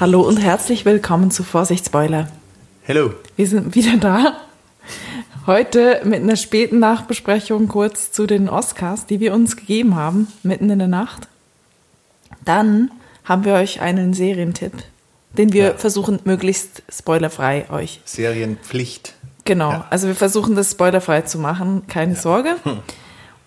Hallo und herzlich willkommen zu Vorsicht Spoiler. Hello. Wir sind wieder da. Heute mit einer späten Nachbesprechung kurz zu den Oscars, die wir uns gegeben haben, mitten in der Nacht. Dann haben wir euch einen Serientipp, den wir Ja. versuchen möglichst spoilerfrei euch. Serienpflicht. Genau, Ja. also wir versuchen das spoilerfrei zu machen, keine Sorge.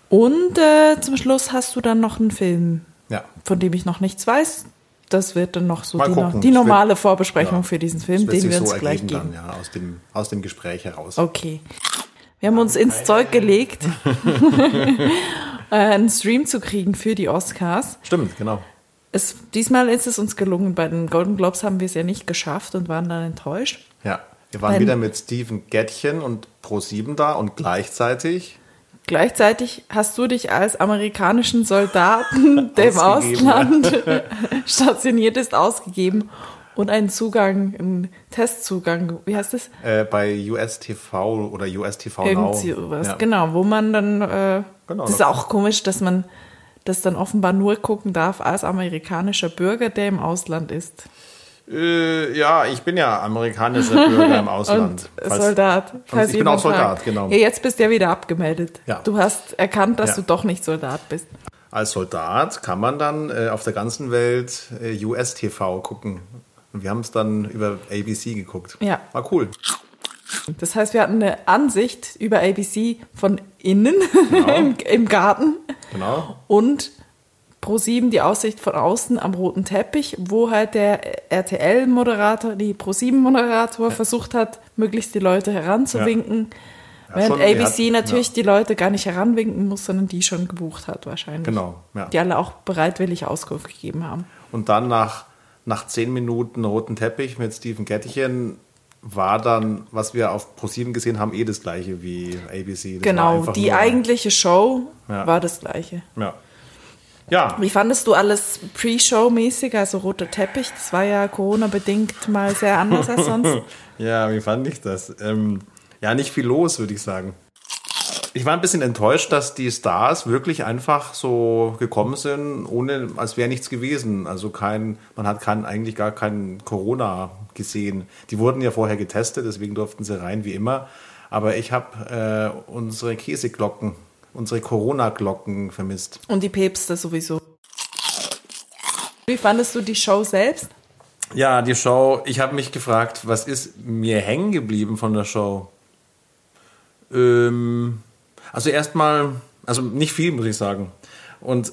Und äh, zum Schluss hast du dann noch einen Film, Ja. von dem ich noch nichts weiß. Das wird dann noch so die, die normale wird- Vorbesprechung ja. für diesen Film, den wir uns so gleich geben. dann, ja, aus dem, aus dem Gespräch heraus. Okay. Wir haben uns ins Zeug gelegt, äh, einen Stream zu kriegen für die Oscars. Stimmt, genau. Es, diesmal ist es uns gelungen. Bei den Golden Globes haben wir es ja nicht geschafft und waren dann enttäuscht. Ja. Wir waren Wenn- wieder mit Steven Gettchen und Pro7 da und gleichzeitig Gleichzeitig hast du dich als amerikanischen Soldaten, der im Ausland stationiert ist, ausgegeben und einen Zugang, einen Testzugang, wie heißt das? äh, bei USTV oder USTV Irgendwie Now. sowas. Ja. Genau, wo man dann, äh, Genau, das ist auch komisch, dass man das dann offenbar nur gucken darf als amerikanischer Bürger, der im Ausland ist. Äh, ja, ich bin ja amerikanischer Bürger im Ausland. Falls- Soldat. falls ich bin auch Soldat, fragt. genau. Ja, jetzt bist du ja wieder abgemeldet. Ja. Du hast erkannt, dass Ja. du doch nicht Soldat bist. Als Soldat kann man dann äh, auf der ganzen Welt äh, US-TV gucken. Und wir haben es dann über ABC geguckt. Ja. War cool. Das heißt, wir hatten eine Ansicht über ABC von innen im, im Garten Genau. und Pro7 die Aussicht von außen am roten Teppich, wo halt der RTL-Moderator, die Pro7-Moderator versucht hat, möglichst die Leute heranzuwinken. Ja, während schon, ABC hat- natürlich ja. die Leute gar nicht heranwinken muss, sondern die schon gebucht hat wahrscheinlich. Genau, ja. Die alle auch bereitwillig Auskunft gegeben haben. Und dann nach, nach zehn Minuten roten Teppich mit Steven Gettchen war dann, was wir auf ProSieben gesehen haben, eh das gleiche wie ABC. Das genau, die eigentliche Show Ja. war das gleiche. Ja. Ja, Wie fandest du alles Pre-Show-mäßig, also roter Teppich? Das war ja Corona-bedingt mal sehr anders als sonst. ja, wie fand ich das? Ähm, ja, nicht viel los, würde ich sagen. Ich war ein bisschen enttäuscht, dass die Stars wirklich einfach so gekommen sind, ohne, als wäre nichts gewesen. Also kein, man hat kein, eigentlich gar kein Corona gesehen. Die wurden ja vorher getestet, deswegen durften sie rein wie immer. Aber ich habe äh, unsere Käseglocken, unsere Corona-Glocken vermisst. Und die Päpste sowieso. Wie fandest du die Show selbst? Ja, die Show, ich habe mich gefragt, was ist mir hängen geblieben von der Show? Ähm, also erstmal, also nicht viel, muss ich sagen. Und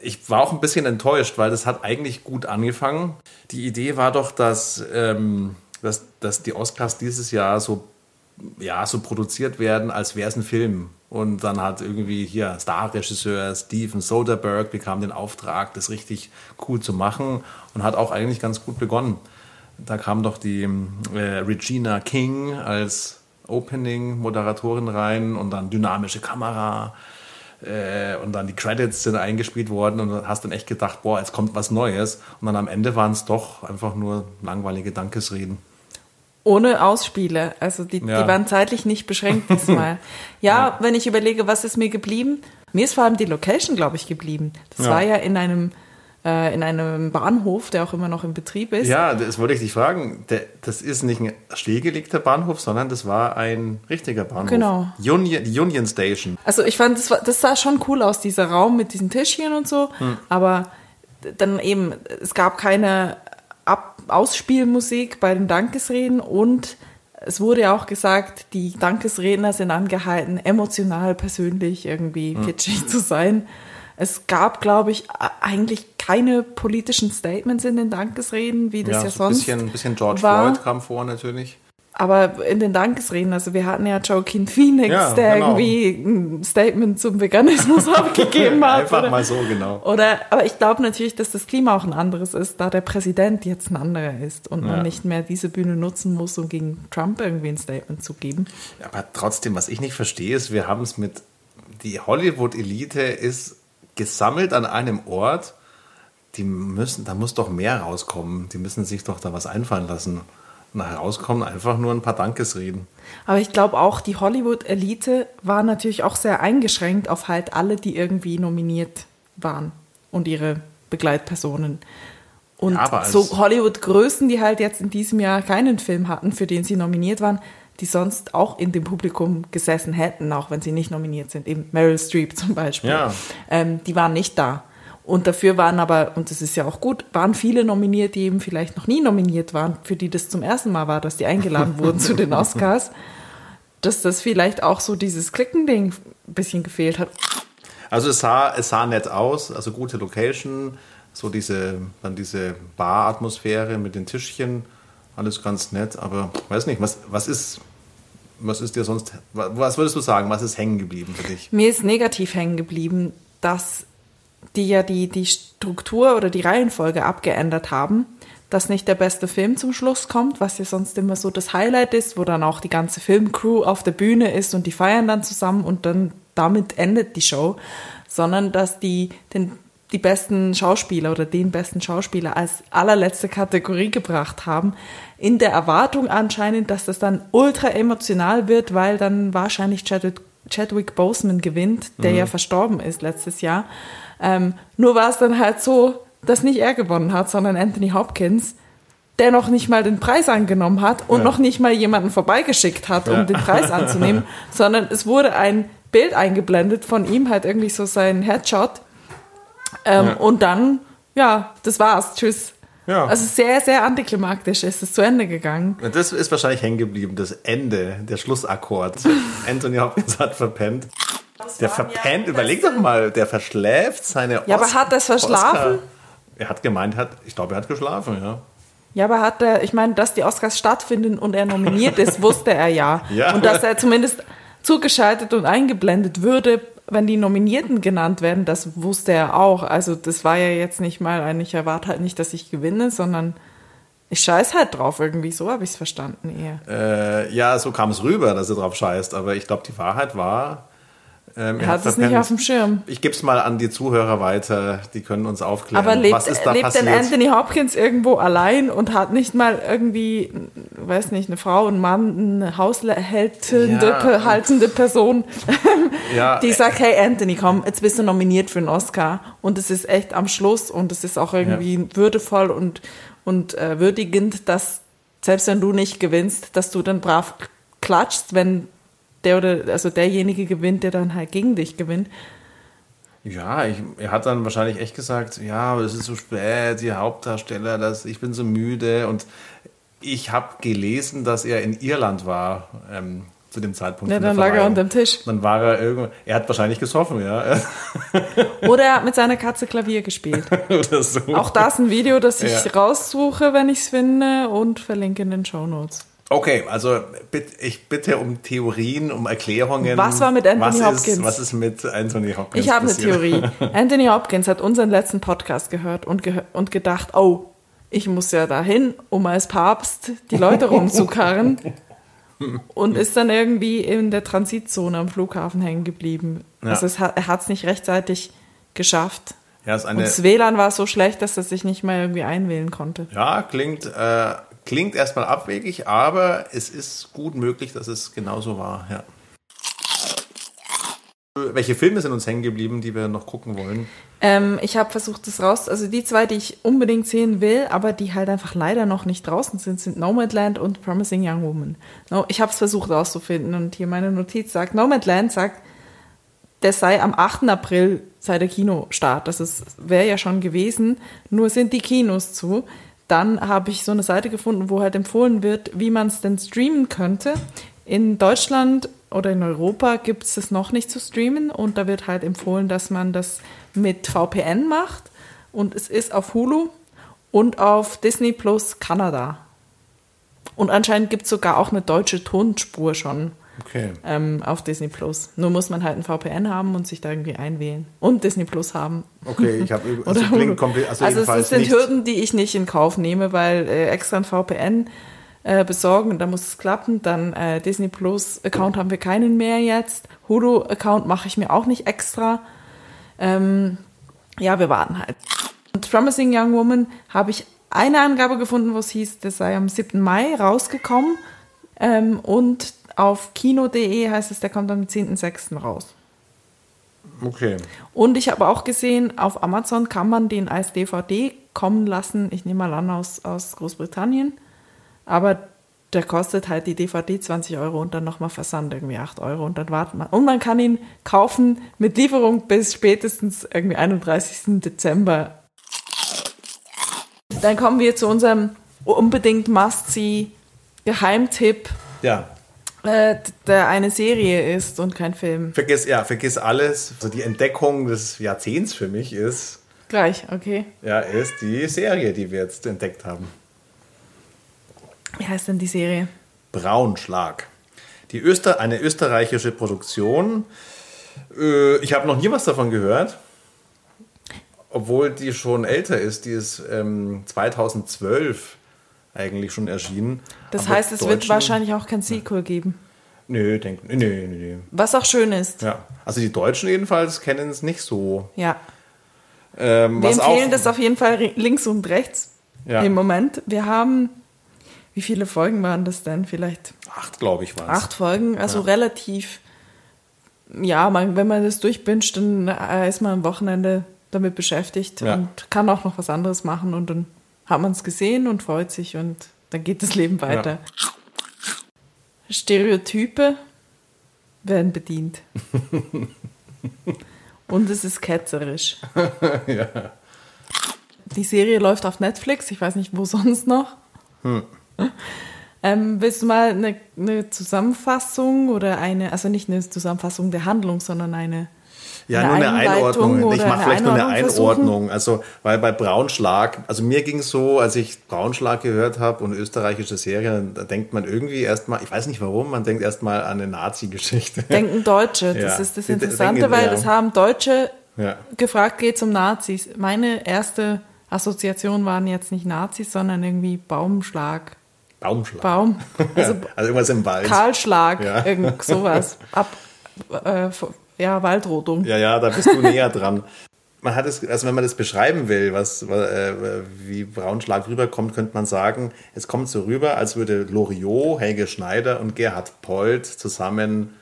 ich war auch ein bisschen enttäuscht, weil das hat eigentlich gut angefangen. Die Idee war doch, dass, ähm, dass, dass die Oscars dieses Jahr so, ja, so produziert werden, als wäre es ein Film. Und dann hat irgendwie hier Starregisseur Steven Soderbergh bekam den Auftrag, das richtig cool zu machen und hat auch eigentlich ganz gut begonnen. Da kam doch die äh, Regina King als Opening-Moderatorin rein und dann dynamische Kamera äh, und dann die Credits sind eingespielt worden und hast dann echt gedacht, boah, jetzt kommt was Neues. Und dann am Ende waren es doch einfach nur langweilige Dankesreden. Ohne Ausspiele. Also die, Ja. die waren zeitlich nicht beschränkt diesmal. ja, wenn ich überlege, was ist mir geblieben? Mir ist vor allem die Location, glaube ich, geblieben. Das Ja. war ja in einem, äh, in einem Bahnhof, der auch immer noch in Betrieb ist. Ja, das wollte ich dich fragen. Das ist nicht ein stillgelegter Bahnhof, sondern das war ein richtiger Bahnhof. Genau. Union, die Union Station. Also ich fand, das, war, das sah schon cool aus, dieser Raum mit diesen Tischchen und so. Hm. Aber dann eben, es gab keine Ab Ausspielmusik bei den Dankesreden und es wurde ja auch gesagt, die Dankesredner sind angehalten, emotional, persönlich irgendwie Hm. kitschig zu sein. Es gab, glaube ich, eigentlich keine politischen Statements in den Dankesreden, wie das ja, so ein sonst bisschen, bisschen George war. Floyd kam vor natürlich. Aber in den Dankesreden, also wir hatten ja Joaquin Phoenix, Ja, der genau. irgendwie ein Statement zum Veganismus abgegeben hat. Einfach oder, mal so, genau. Oder, aber ich glaube natürlich, dass das Klima auch ein anderes ist, da der Präsident jetzt ein anderer ist und Ja. man nicht mehr diese Bühne nutzen muss, um gegen Trump irgendwie ein Statement zu geben. Aber trotzdem, was ich nicht verstehe, ist, wir haben es mit, die Hollywood-Elite ist gesammelt an einem Ort, die müssen, da muss doch mehr rauskommen. Die müssen sich doch da was einfallen lassen. Nachher rauskommen einfach nur ein paar Dankesreden. Aber ich glaube auch, die Hollywood-Elite war natürlich auch sehr eingeschränkt auf halt alle, die irgendwie nominiert waren und ihre Begleitpersonen. Und Ja, so Hollywood-Größen, die halt jetzt in diesem Jahr keinen Film hatten, für den sie nominiert waren, die sonst auch in dem Publikum gesessen hätten, auch wenn sie nicht nominiert sind. Eben Meryl Streep zum Beispiel. Ja. Ähm, die waren nicht da. Und dafür waren aber, und das ist ja auch gut, waren viele nominiert, die eben vielleicht noch nie nominiert waren, für die das zum ersten Mal war, dass die eingeladen wurden zu den Oscars. Dass das vielleicht auch so dieses Klickending ein bisschen gefehlt hat. Also es sah, es sah nett aus, also gute Location, so diese, dann diese Bar-Atmosphäre mit den Tischchen, alles ganz nett, aber weiß nicht, was, was ist, was ist dir sonst, wa- was würdest du sagen, was ist hängen geblieben für dich? Mir ist negativ hängen geblieben, dass die ja die, die Struktur oder die Reihenfolge abgeändert haben, dass nicht der beste Film zum Schluss kommt, was ja sonst immer so das Highlight ist, wo dann auch die ganze Filmcrew auf der Bühne ist und die feiern dann zusammen und dann damit endet die Show, sondern dass die den, die besten Schauspieler oder den besten Schauspieler als allerletzte Kategorie gebracht haben, in der Erwartung anscheinend, dass das dann ultra emotional wird, weil dann wahrscheinlich Chadwick, Chadwick Boseman gewinnt, der ja verstorben ist letztes Jahr. Ähm, nur war es dann halt so, dass nicht er gewonnen hat, sondern Anthony Hopkins, der noch nicht mal den Preis angenommen hat und Ja. noch nicht mal jemanden vorbeigeschickt hat, um Ja. den Preis anzunehmen, sondern es wurde ein Bild eingeblendet von ihm, halt irgendwie so sein Headshot. Ähm, Ja. Und dann, ja, das war's. Tschüss. Ja. Also sehr, sehr antiklimaktisch ist es zu Ende gegangen. Das ist wahrscheinlich hängen geblieben, das Ende, der Schlussakkord. Anthony Hopkins hat verpennt. Der verpennt, überleg doch mal, der verschläft seine Ja, aber hat er's verschlafen? Oscar. Er hat gemeint, hat, ich glaube, er hat geschlafen, ja. Ja, aber hat er, ich meine, dass die Oscars stattfinden und er nominiert ist, wusste er ja. Ja. Und dass er zumindest zugeschaltet und eingeblendet würde, wenn die Nominierten genannt werden, das wusste er auch. Also das war ja jetzt nicht mal ein, ich erwarte halt nicht, dass ich gewinne, sondern ich scheiß halt drauf irgendwie. So habe ich es verstanden eher. Äh, ja, so kam es rüber, dass er drauf scheißt, aber ich glaube, die Wahrheit war. Ähm, Er hat es nicht auf dem Schirm. Ich gebe es mal an die Zuhörer weiter, die können uns aufklären. Aber lebt, was ist da lebt passiert? denn Anthony Hopkins irgendwo allein und hat nicht mal irgendwie, weiß nicht, eine Frau, ein Mann, eine haushältende, Ja, haltende Person, ja, die sagt, hey Anthony, komm, jetzt bist du nominiert für einen Oscar. Und es ist echt am Schluss und es ist auch irgendwie würdevoll und, und äh, würdigend, dass selbst wenn du nicht gewinnst, dass du dann brav klatschst, wenn der oder also derjenige gewinnt, der dann halt gegen dich gewinnt. Ja, ich, er hat dann wahrscheinlich echt gesagt, ja, aber es ist so spät, die Hauptdarsteller, das, ich bin so müde. Und ich habe gelesen, dass er in Irland war ähm, zu dem Zeitpunkt. Ja, dann lag er Verleihung. unterm Tisch. Dann war er irgendwo, er hat wahrscheinlich gesoffen, ja, Oder er hat mit seiner Katze Klavier gespielt. oder so. Auch das ein Video, das ich Ja. raussuche, wenn ich es finde und verlinke in den Show Notes. Okay, also ich bitte um Theorien, um Erklärungen. Was war mit Anthony was Hopkins? Ist, was ist mit Anthony Hopkins Ich habe eine? Theorie. Anthony Hopkins hat unseren letzten Podcast gehört und, gehör und gedacht, oh, ich muss ja dahin, um als Papst die Leute rumzukarren. Und ist dann irgendwie in der Transitzone am Flughafen hängen geblieben. Ja. Also es hat, er hat es nicht rechtzeitig geschafft. Ja, ist Und eine, das WLAN war so schlecht, dass er sich nicht mehr irgendwie einwählen konnte. ja klingt, äh, klingt erstmal abwegig, aber es ist gut möglich, dass es genauso war, ja. Welche Filme sind uns hängen geblieben, die wir noch gucken wollen? Ähm, ich habe versucht, das raus, also die zwei, die ich unbedingt sehen will, aber die halt einfach leider noch nicht draußen sind, sind Nomadland und Promising Young Woman. No, ich habe es versucht rauszufinden und hier meine Notiz sagt, Nomadland sagt, der sei am 8. April sei der Kinostart. Das wäre ja schon gewesen, nur sind die Kinos zu. Dann habe ich so eine Seite gefunden, wo halt empfohlen wird, wie man es denn streamen könnte. In Deutschland oder in Europa gibt es das noch nicht zu streamen und da wird halt empfohlen, dass man das mit VPN macht und es ist auf Hulu und auf Disney Plus Kanada. Und anscheinend gibt es sogar auch eine deutsche Tonspur schon Okay. ähm, auf Disney Plus. Nur muss man halt ein VPN haben und sich da irgendwie einwählen. Und Disney Plus haben. Okay, ich habe also klingt komplett, also, Also, es sind nicht, Hürden, die ich nicht in Kauf nehme, weil äh, extra ein VPN äh, besorgen und da muss es klappen. Dann äh, Disney Plus Account haben wir keinen mehr jetzt. Hulu Account mache ich mir auch nicht extra. Ähm, ja, wir warten halt. Und Promising Young Woman habe ich eine Angabe gefunden, wo es hieß, das sei am 7. Mai rausgekommen. Ähm, und auf kino.de heißt es, der kommt am 10.06. raus. Okay. Und ich habe auch gesehen, auf Amazon kann man den als DVD kommen lassen. Ich nehme mal an aus, aus Großbritannien. Aber der kostet halt die DVD 20 Euro und dann nochmal Versand irgendwie 8 Euro und dann wartet man. Und man kann ihn kaufen mit Lieferung bis spätestens irgendwie 31. Dezember. Dann kommen wir zu unserem unbedingt Must-See Geheimtipp, Ja. Äh, der eine Serie ist und kein Film. Vergiss, ja, vergiss alles. Also die Entdeckung des Jahrzehnts für mich ist, Gleich, okay. ja, ist die Serie, die wir jetzt entdeckt haben. Wie heißt denn die Serie? Braunschlag. Die Öster, eine österreichische Produktion. Äh, ich habe noch nie was davon gehört. Obwohl die schon älter ist. Die ist ähm, 2012 eigentlich schon erschienen. Das heißt, es wird wahrscheinlich auch kein Sequel geben. Nö, denk, nö, nö, nö, nö. Was auch schön ist. Ja. Also die Deutschen jedenfalls kennen es nicht so. Ja. Ähm, Wir empfehlen auch, das auf jeden Fall links und rechts Ja. im Moment. Wir haben, wie viele Folgen waren das denn? Vielleicht Acht, glaube ich, war es. acht Folgen, also Ja. relativ, ja, man, wenn man das durchbinscht, dann äh, ist man am Wochenende damit beschäftigt Ja. und kann auch noch was anderes machen und dann hat man es gesehen und freut sich und dann geht das Leben weiter. Stereotype werden bedient. und es ist ketzerisch. ja. Die Serie läuft auf Netflix, ich weiß nicht, wo sonst noch. Hm. Ähm, willst du mal eine, eine Zusammenfassung oder eine, also nicht eine Zusammenfassung der Handlung, sondern eine. Ja, eine nur eine Einordnung. Ich mache vielleicht nur eine Einordnung versuchen? Also, weil bei Braunschlag, also mir ging es so, als ich Braunschlag gehört habe und österreichische Serie, da denkt man irgendwie erstmal, ich weiß nicht warum, man denkt erstmal an eine Nazi-Geschichte. Denken Deutsche, das Ja. ist das Interessante, denken, weil ja. das haben Deutsche Ja. gefragt, geht um Nazis. Meine erste Assoziation waren jetzt nicht Nazis, sondern irgendwie Baumschlag. Baumschlag. Baum. Also Also irgendwas im Wald. Kahlschlag, Ja. irgend sowas. Ab, äh, ja, Waldrodung. Ja, ja, da bist du näher dran. Man hat es, also wenn man das beschreiben will, was, äh, wie Braunschlag rüberkommt, könnte man sagen, es kommt so rüber, als würde Loriot, Helge Schneider und Gerhard Polt zusammen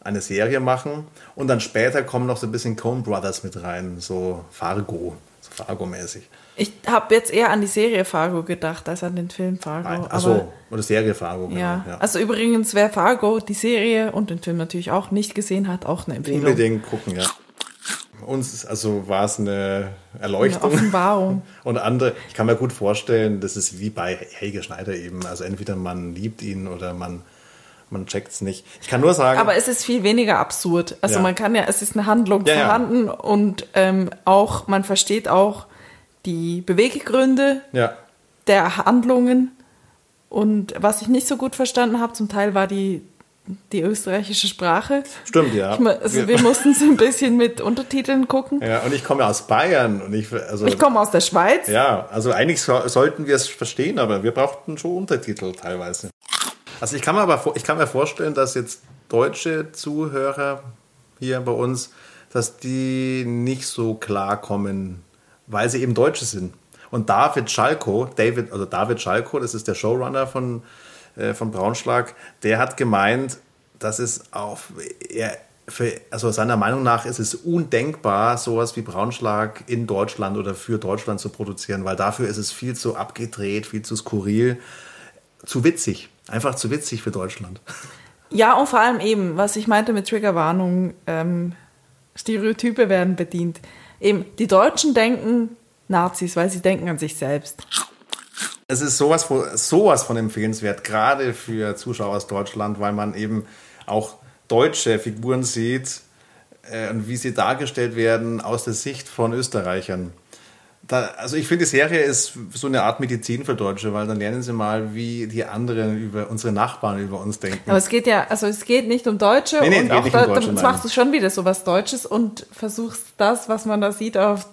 eine Serie machen. Und dann später kommen noch so ein bisschen Coen Brothers mit rein, so Fargo, so Fargo-mäßig. Ich habe jetzt eher an die Serie Fargo gedacht, als an den Film Fargo. Achso, oder Serie Fargo, genau. Ja. ja. also übrigens, wer Fargo, die Serie und den Film natürlich auch nicht gesehen hat, auch eine Empfehlung. Unbedingt gucken, ja. Uns also war es eine Eine Erleuchtung. Offenbarung. Und andere, ich kann mir gut vorstellen, das ist wie bei Helge Schneider eben. Also entweder man liebt ihn oder man, man checkt es nicht. Ich kann nur sagen, Aber es ist viel weniger absurd. Also Ja. man kann ja, es ist eine Handlung Ja, ja. vorhanden und ähm, auch, man versteht auch die Beweggründe ja, der Handlungen. Und was ich nicht so gut verstanden habe, zum Teil war die, die österreichische Sprache. stimmt, ja. Ich, also wir mussten es ein bisschen mit Untertiteln gucken. ja, und ich komme aus Bayern und ich, also, Ich komme aus der Schweiz. ja, also eigentlich so, sollten wir es verstehen, aber wir brauchten schon Untertitel teilweise. Also ich kann mir aber, ich kann mir vorstellen, dass jetzt deutsche Zuhörer hier bei uns, dass die nicht so klarkommen, weil sie eben Deutsche sind. Und David Schalko, David, also David Schalko, das ist der Showrunner von, äh, von Braunschlag, der hat gemeint, dass es auf, er, für, also seiner Meinung nach ist es undenkbar, sowas wie Braunschlag in Deutschland oder für Deutschland zu produzieren, weil dafür ist es viel zu abgedreht, viel zu skurril, zu witzig. Einfach zu witzig für Deutschland. Ja, und vor allem eben, was ich meinte mit Triggerwarnung, ähm, Stereotype werden bedient. Eben, die Deutschen denken Nazis, weil sie denken an sich selbst. Es ist sowas von, sowas von empfehlenswert, gerade für Zuschauer aus Deutschland, weil man eben auch deutsche Figuren sieht äh, und wie sie dargestellt werden aus der Sicht von Österreichern. Da, also ich finde, die Serie ist so eine Art Medizin für Deutsche, weil dann lernen sie mal, wie die anderen über unsere Nachbarn über uns denken. Aber es geht ja, also es geht nicht um Deutsche Nee, nee, es und auch nicht um da, Deutsche, nein. machst du schon wieder so was Deutsches und versuchst das, was man da sieht, auf,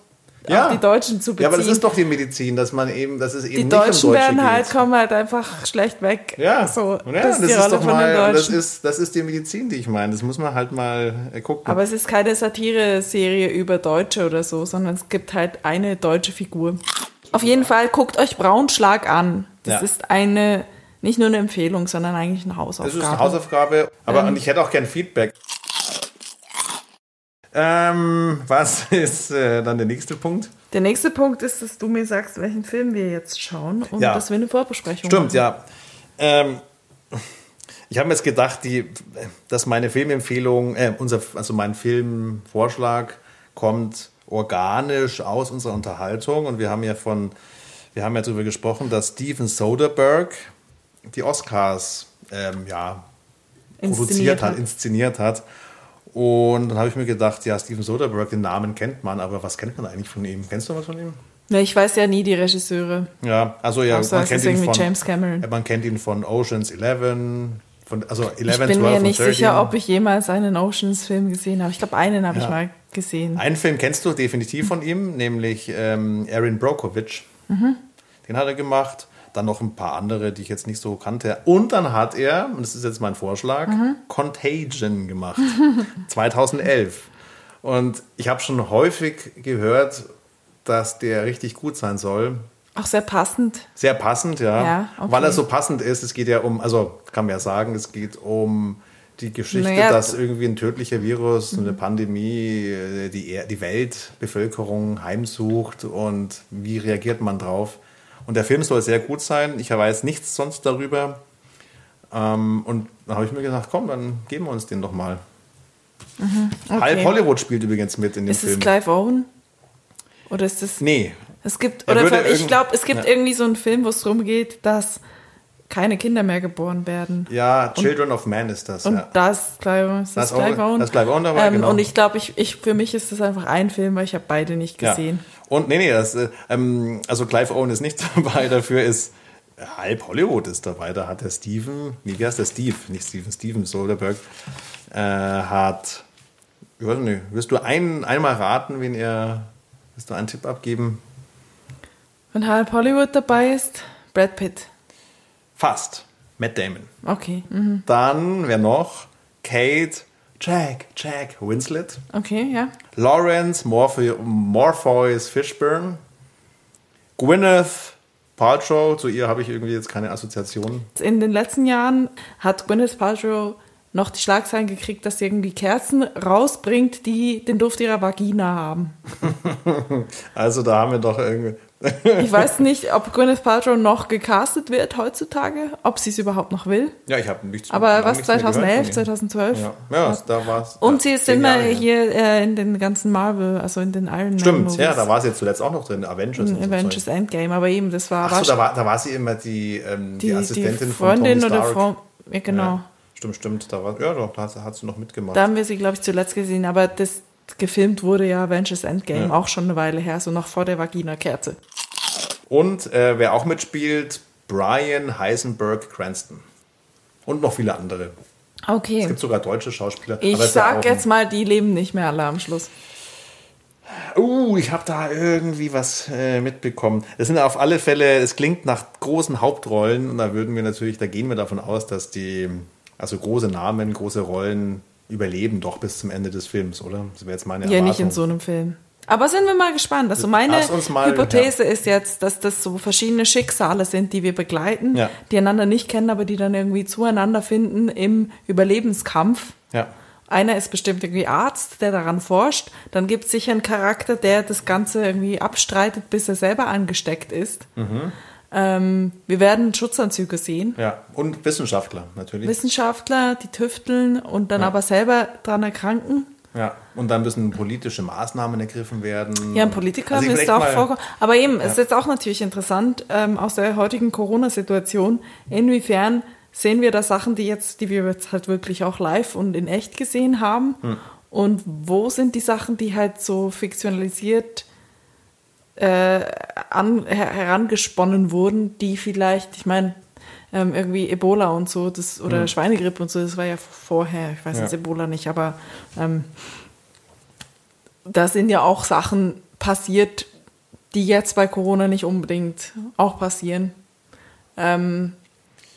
auf die Deutschen zu beziehen. Ja, aber das ist doch die Medizin, dass man eben, dass es eben die nicht um Deutschen Deutsche werden geht. halt, kommen halt einfach schlecht weg. Ja, so, ja das ist die ist Rolle doch mal, das Deutschen. ist, das ist die Medizin, die ich meine. Das muss man halt mal äh, gucken. Aber es ist keine Satire-Serie über Deutsche oder so, sondern es gibt halt eine deutsche Figur. Auf jeden Fall guckt euch Braunschlag an. Das Ja. ist eine, nicht nur eine Empfehlung, sondern eigentlich eine Das Hausaufgabe. ist eine Hausaufgabe, aber Ähm. und ich hätte auch gern Feedback. Ähm, was ist äh, dann der nächste Punkt? Der nächste Punkt ist, dass du mir sagst, welchen Film wir jetzt schauen und Ja. dass wir eine Vorbesprechung Stimmt, machen. ja. Ähm, ich habe mir jetzt gedacht, die, dass meine Filmempfehlung, äh, unser, also mein Filmvorschlag kommt organisch aus unserer Unterhaltung und wir haben ja von, wir haben ja darüber gesprochen, dass Steven Soderbergh die Oscars ähm, ja, produziert hat, hat. inszeniert hat. Und dann habe ich mir gedacht, ja, Steven Soderbergh, den Namen kennt man, aber was kennt man eigentlich von ihm? Kennst du was von ihm? Ja, ich weiß ja nie die Regisseure. Ja, also ja, Außer es ist irgendwie James Cameron. Man kennt ihn von Oceans 11, von, also 11, Ich 12 bin mir und nicht 13. sicher, ob ich jemals einen Oceans-Film gesehen habe. Ich glaube, einen habe ich Ja. mal gesehen. Einen Film kennst du definitiv von ihm, nämlich ähm, Erin Brockovich. Mhm. Den hat er gemacht. Dann noch ein paar andere, die ich jetzt nicht so kannte. Und dann hat er, und das ist jetzt mein Vorschlag, Mhm. Contagion gemacht. 2011. Und ich habe schon häufig gehört, dass der richtig gut sein soll. Auch sehr passend. Sehr passend, ja. Ja, okay. Weil er so passend ist. Es geht ja um, also kann man ja sagen, es geht um die Geschichte, Naja, dass irgendwie ein tödlicher Virus, eine Pandemie, äh, die, die Weltbevölkerung heimsucht und wie reagiert man drauf. Und der Film soll sehr gut sein. Ich weiß nichts sonst darüber. Ähm, und dann habe ich mir gedacht, komm, dann geben wir uns den doch mal. Halb Hollywood spielt übrigens mit in dem Ist es Film. Clive Owen? Oder ist es. Nee, Es gibt, Er oder ich glaube, es gibt Ja. irgendwie so einen Film, wo es darum geht, dass keine Kinder mehr geboren werden. ja, Children of Man ist das. Und ja. da ist Clive, ist Da das ist auch- Clive Owen. da ist Clive Owen dabei, ähm, genau. Und ich glaube, ich, ich, für mich ist das einfach ein Film, weil ich habe beide nicht gesehen. Ja. Und nee, nee, das, äh, ähm, also Clive Owen ist nicht dabei, dafür ist halb Hollywood ist dabei. Da hat der Steven, nee, wie heißt der Steve? Nicht Steven, Steven Soderbergh, äh, hat, ich weiß nicht, wirst du ein, einmal raten, wen er, wirst du einen Tipp abgeben? Wenn halb Hollywood dabei ist, Brad Pitt. Fast. Matt Damon. Okay, mhm. Dann, wer noch? Kate, Jack, Jack Winslet. okay, ja. Lawrence Morphe Morpheus Fishburne, Gwyneth Paltrow, zu ihr habe ich irgendwie jetzt keine Assoziation. In den letzten Jahren hat Gwyneth Paltrow noch die Schlagzeilen gekriegt, dass sie irgendwie Kerzen rausbringt, die den Duft ihrer Vagina haben. Also da haben wir doch irgendwie. Ich weiß nicht, ob Gwyneth Paltrow noch gecastet wird heutzutage, ob sie es überhaupt noch will. Ja, ich habe nichts Aber was, nichts mehr gehört 2011, von ihr. 2012? Ja, ja da war es. Und ja, sie ist immer Jahre hier äh, in den ganzen Marvel, also in den Iron Man Stimmt, Movies. ja, da war sie jetzt zuletzt auch noch drin, Avengers. in so Avengers Zeug. Endgame, aber eben, das war, Ach so, da war, da war sie immer die, ähm, die, die, Assistentin die Freundin von Tony oder. Frau, ja genau. Ja, stimmt, stimmt. Da war, ja, doch, da hat, hat sie noch mitgemacht. Da haben wir sie, glaube ich, zuletzt gesehen, aber das gefilmt wurde ja Avengers Endgame Ja. auch schon eine Weile her, so noch vor der Vagina-Kerze. Und äh, wer auch mitspielt, Brian Heisenberg Cranston. Und noch viele andere. Es Okay. gibt sogar deutsche Schauspieler. Ich es ja sag auch jetzt mal, die leben nicht mehr alle am Schluss. Uh, ich habe da irgendwie was äh, mitbekommen. Es sind auf alle Fälle, es klingt nach großen Hauptrollen und da würden wir natürlich, da gehen wir davon aus, dass die, also große Namen, große Rollen überleben doch bis zum Ende des Films, oder? Das wäre jetzt meine Ja, Erwartung. nicht in so einem Film. Aber sind wir mal gespannt. Also meine mal- Hypothese ist jetzt, dass das so verschiedene Schicksale sind, die wir begleiten, Ja. die einander nicht kennen, aber die dann irgendwie zueinander finden im Überlebenskampf. Ja. Einer ist bestimmt irgendwie Arzt, der daran forscht. Dann gibt es sicher einen Charakter, der das Ganze irgendwie abstreitet, bis er selber angesteckt ist. Mhm. Ähm, wir werden Schutzanzüge sehen. Ja, und Wissenschaftler natürlich. Wissenschaftler, die tüfteln und dann aber selber dran erkranken. ja, und dann müssen politische Maßnahmen ergriffen werden. Ja, ein Politiker Also müsste auch vorkommen. Aber eben, es ist jetzt auch natürlich interessant, ähm, aus der heutigen Corona-Situation, inwiefern sehen wir da Sachen, die jetzt, die wir jetzt halt wirklich auch live und in echt gesehen haben? Hm. Und wo sind die Sachen, die halt so fiktionalisiert äh, an, her, herangesponnen wurden, die vielleicht, ich meine, ähm, irgendwie Ebola und so, das, oder Schweinegrippe und so, das war ja vorher, ich weiß. Ja. jetzt Ebola nicht, aber ähm, da sind ja auch Sachen passiert, die jetzt bei Corona nicht unbedingt auch passieren. Ähm,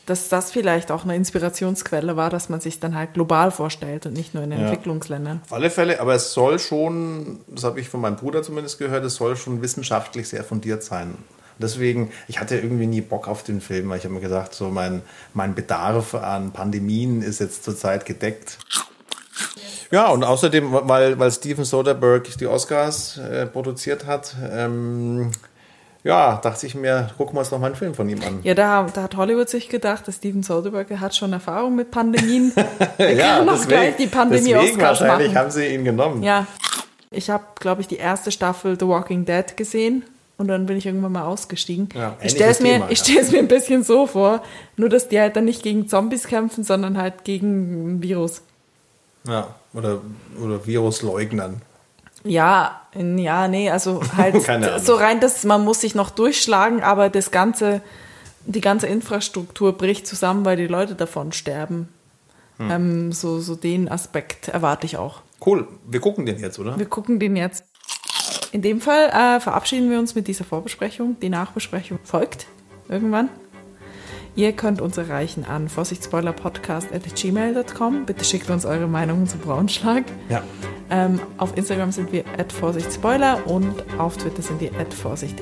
dass das vielleicht auch eine Inspirationsquelle war, dass man sich dann halt global vorstellt und nicht nur in den Ja. Entwicklungsländern. Auf alle Fälle, aber es soll schon, das habe ich von meinem Bruder zumindest gehört, es soll schon wissenschaftlich sehr fundiert sein. Deswegen, ich hatte irgendwie nie Bock auf den Film, weil ich habe mir gedacht, so mein, mein Bedarf an Pandemien ist jetzt zurzeit gedeckt. Ja, und außerdem, weil, weil Steven Soderbergh die Oscars äh, produziert hat, ähm, ja, dachte ich mir, gucken wir uns noch mal einen Film von ihm an. Ja, da, da hat Hollywood sich gedacht, dass Steven Soderbergh hat schon Erfahrung mit Pandemien. ja, kann deswegen, gleich die Pandemie deswegen wahrscheinlich machen. haben sie ihn genommen. Ja. Ich habe, glaube ich, die erste Staffel The Walking Dead gesehen und dann bin ich irgendwann mal ausgestiegen. Ja, ich stelle es mir, ich ja. mir ein bisschen so vor, nur dass die halt dann nicht gegen Zombies kämpfen, sondern halt gegen ein Virus. Ja, oder, oder Virusleugnern. Ja, ja, nee, also halt so rein, dass man muss sich noch durchschlagen, aber das ganze, die ganze Infrastruktur bricht zusammen, weil die Leute davon sterben. Hm. Ähm, so, so den Aspekt erwarte ich auch. Cool, wir gucken den jetzt, oder? Wir gucken den jetzt. In dem Fall äh, verabschieden wir uns mit dieser Vorbesprechung. Die Nachbesprechung folgt irgendwann. Ihr könnt uns erreichen an vorsichtsspoilerpodcast.gmail.com. Bitte schickt uns eure Meinungen zu Braunschlag. Ja. Ähm, auf Instagram sind wir at vorsichtsspoiler und auf Twitter sind wir at vorsichts.